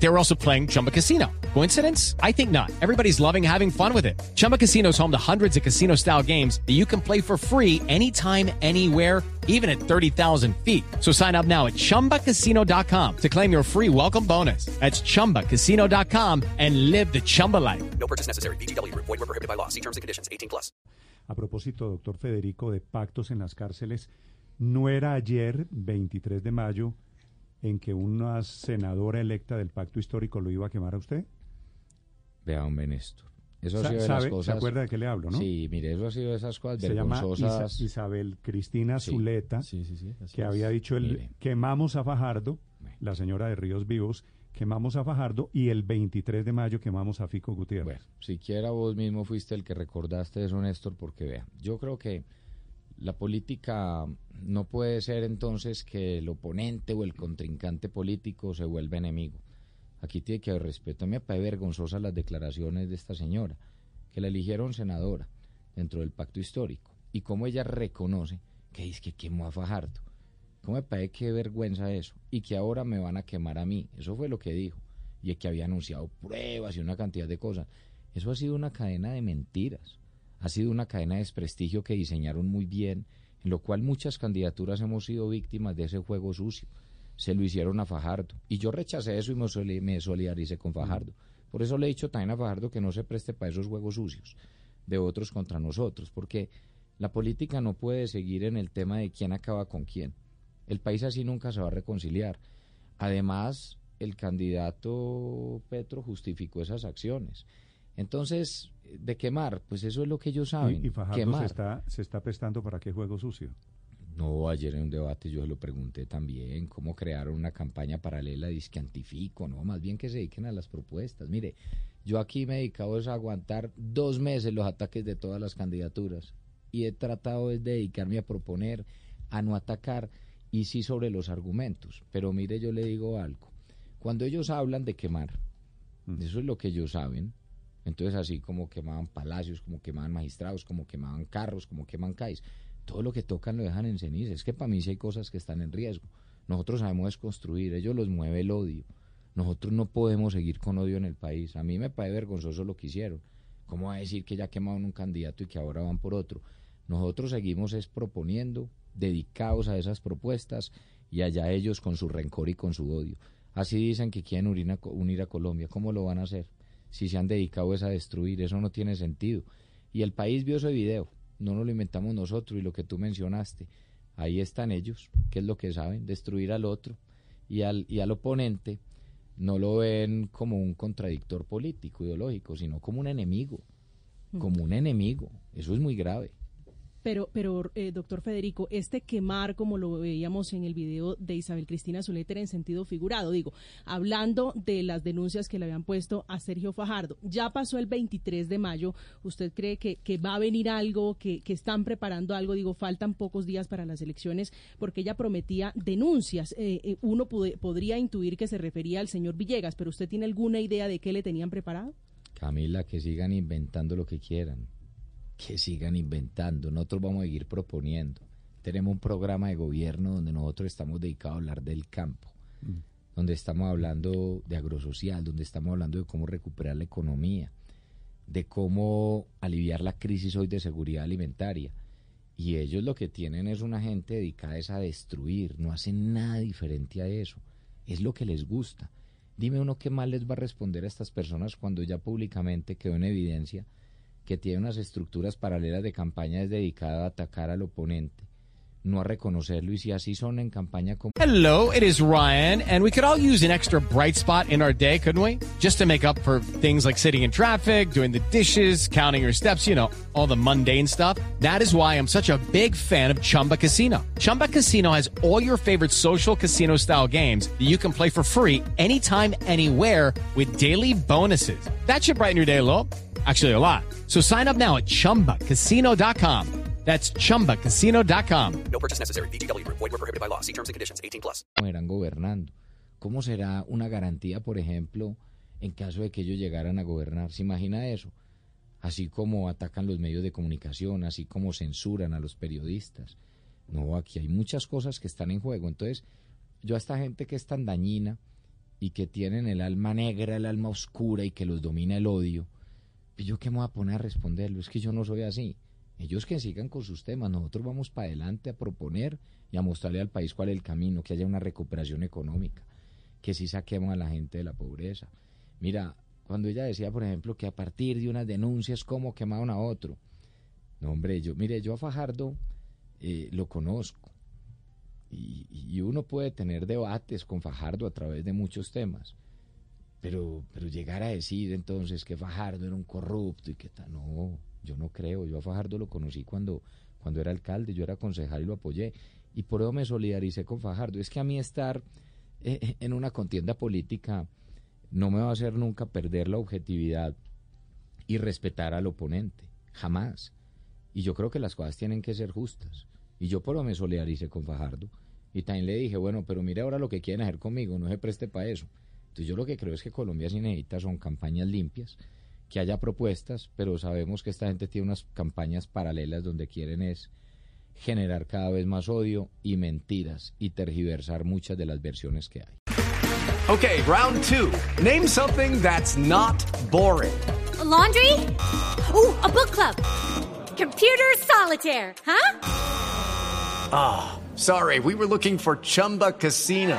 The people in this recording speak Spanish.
They were also playing Chumba Casino. Coincidence? I think not. Everybody's loving having fun with it. Chumba Casino is home to hundreds of casino style games that you can play for free anytime, anywhere, even at 30,000 feet. So sign up now at chumbacasino.com to claim your free welcome bonus. That's chumbacasino.com and live the Chumba life. No purchase necessary. BGW. Void were prohibited by law. See terms and conditions. 18 plus. A propósito, doctor Federico, de pactos en las cárceles, ¿no era ayer, 23 de mayo, en que una senadora electa del pacto histórico lo iba a quemar a usted? Vea, hombre, Néstor. Eso ha Sa- sido de las sabe- cosas... ¿Se acuerda de qué le hablo, no? Sí, mire, eso ha sido de esas cosas Se llama. Isa- Isabel Cristina Sí. Zuleta, Sí, sí, que es. había dicho el Mire. quemamos a Fajardo, Bueno. la señora de Ríos Vivos, quemamos a Fajardo y el 23 de mayo quemamos a Fico Gutiérrez. Bueno, siquiera vos mismo fuiste el que recordaste eso, Néstor, porque vea, yo creo que la política no puede ser entonces que el oponente o el contrincante político se vuelva enemigo. Aquí tiene que haber respeto. A mí me parece vergonzosas las declaraciones de esta señora, que la eligieron senadora dentro del pacto histórico, y cómo ella reconoce que dice que quemó a Fajardo. ¿Cómo me parece qué vergüenza eso? Y que ahora me van a quemar a mí. Eso fue lo que dijo. Y que había anunciado pruebas y una cantidad de cosas. Eso ha sido una cadena de mentiras. Ha sido una cadena de desprestigio que diseñaron muy bien, en lo cual muchas candidaturas hemos sido víctimas de ese juego sucio. Se lo hicieron a Fajardo. Y yo rechacé eso y me, soli- me solidaricé con Fajardo. Por eso le he dicho también a Fajardo que no se preste para esos juegos sucios de otros contra nosotros, porque la política no puede seguir en el tema de quién acaba con quién. El país así nunca se va a reconciliar. Además, el candidato Petro justificó esas acciones. Entonces, de quemar, pues eso es lo que ellos saben. y, y Fajardo se está, se está prestando para qué juego sucio. No, ayer en un debate yo se lo pregunté también, cómo crearon una campaña paralela disque antifico, no, más bien que se dediquen a las propuestas. Mire, yo aquí me he dedicado a aguantar dos meses los ataques de todas las candidaturas y he tratado es de dedicarme a proponer, a no atacar y sí sobre los argumentos. Pero mire, yo le digo algo, cuando ellos hablan de quemar, Mm. eso es lo que ellos saben, entonces así como quemaban palacios, como quemaban magistrados, como quemaban carros, como queman CAIS, todo lo que tocan lo dejan en ceniza. Es que para mí sí hay cosas que están en riesgo. Nosotros sabemos desconstruir, ellos los mueve el odio. Nosotros no podemos seguir con odio en el país. A mí me parece vergonzoso lo que hicieron. ¿Cómo va a decir que ya quemaron un candidato y que ahora van por otro? Nosotros seguimos es proponiendo, dedicados a esas propuestas y allá ellos con su rencor y con su odio. Así dicen que quieren unir a Colombia. ¿Cómo lo van a hacer? Si se han dedicado es a destruir, eso no tiene sentido. Y el país vio ese video, no nos lo inventamos nosotros y lo que tú mencionaste, ahí están ellos, que es lo que saben, destruir al otro y al, y al oponente no lo ven como un contradictor político, ideológico, sino como un enemigo, como un enemigo. Eso es muy grave. Pero, pero eh, doctor Federico, este quemar, como lo veíamos en el video de Isabel Cristina Zuleter en sentido figurado, digo, hablando de las denuncias que le habían puesto a Sergio Fajardo, ya pasó el 23 de mayo, ¿usted cree que, va a venir algo, que, están preparando algo? Digo, faltan pocos días para las elecciones, porque ella prometía denuncias. Eh, eh, uno podría intuir que se refería al señor Villegas, pero ¿usted tiene alguna idea de qué le tenían preparado? Camila, que sigan inventando lo que quieran, que sigan inventando, nosotros vamos a seguir proponiendo. Tenemos un programa de gobierno donde nosotros estamos dedicados a hablar del campo, donde estamos hablando de agrosocial, donde estamos hablando de cómo recuperar la economía, de cómo aliviar la crisis hoy de seguridad alimentaria. Y ellos lo que tienen es una gente dedicada es a destruir, no hacen nada diferente a eso. Es lo que les gusta. Dime uno qué más les va a responder a estas personas cuando ya públicamente quedó en evidencia que tiene unas estructuras paralelas de campañas dedicadas a atacar al oponente, no a reconocerlo y si así son en campaña como... Hello, it is Ryan, and we could all use an extra bright spot in our day, couldn't we? Just to make up for things like sitting in traffic, doing the dishes, counting your steps, you know, all the mundane stuff. That is why I'm such a big fan of Chumba Casino. Chumba Casino has all your favorite social casino style games that you can play for free anytime, anywhere with daily bonuses. That should brighten your day a little. Actually, a lot. So sign up now at chumbacasino.com. That's chumbacasino.com. No purchase necessary. VGW Group. Void were prohibited by law. See terms and conditions. 18 plus. cómo eran gobernando. ¿Cómo será una garantía, por ejemplo, en caso de que ellos llegaran a gobernar? ¿Se imagina eso? así como atacan los medios de comunicación, así como censuran a los periodistas. No, aquí hay muchas cosas que están en juego. Entonces, yo a esta gente que es tan dañina y que tienen el alma negra, el alma oscura y que los domina el odio, ¿yo qué me voy a poner a responderlo? Es que yo no soy así. Ellos que sigan con sus temas, nosotros vamos para adelante a proponer y a mostrarle al país cuál es el camino, que haya una recuperación económica, que sí saquemos a la gente de la pobreza. Mira, cuando ella decía, por ejemplo, que a partir de unas denuncias, ¿cómo quemaron a otro? No, hombre, yo, mire, yo a Fajardo eh, lo conozco. Y, y, uno puede tener debates con Fajardo a través de muchos temas. Pero, pero llegar a decir entonces que Fajardo era un corrupto y que tal, no, yo no creo. Yo a Fajardo lo conocí cuando, cuando era alcalde, yo era concejal y lo apoyé. Y por eso me solidaricé con Fajardo. Es que a mí estar eh, en una contienda política no me va a hacer nunca perder la objetividad y respetar al oponente. Jamás. Y yo creo que las cosas tienen que ser justas. Y yo por eso me solidaricé con Fajardo. Y también le dije, bueno, pero mire ahora lo que quieren hacer conmigo, no se preste para eso. Entonces yo lo que creo es que Colombia sí necesita son campañas limpias, que haya propuestas, pero sabemos que esta gente tiene unas campañas paralelas donde quieren es generar cada vez más odio y mentiras y tergiversar muchas de las versiones que hay. Okay, round two. Name something that's not boring. A laundry? Ooh, a book club. Computer solitaire, huh? Ah, oh, sorry, we were looking for Chumba Casino.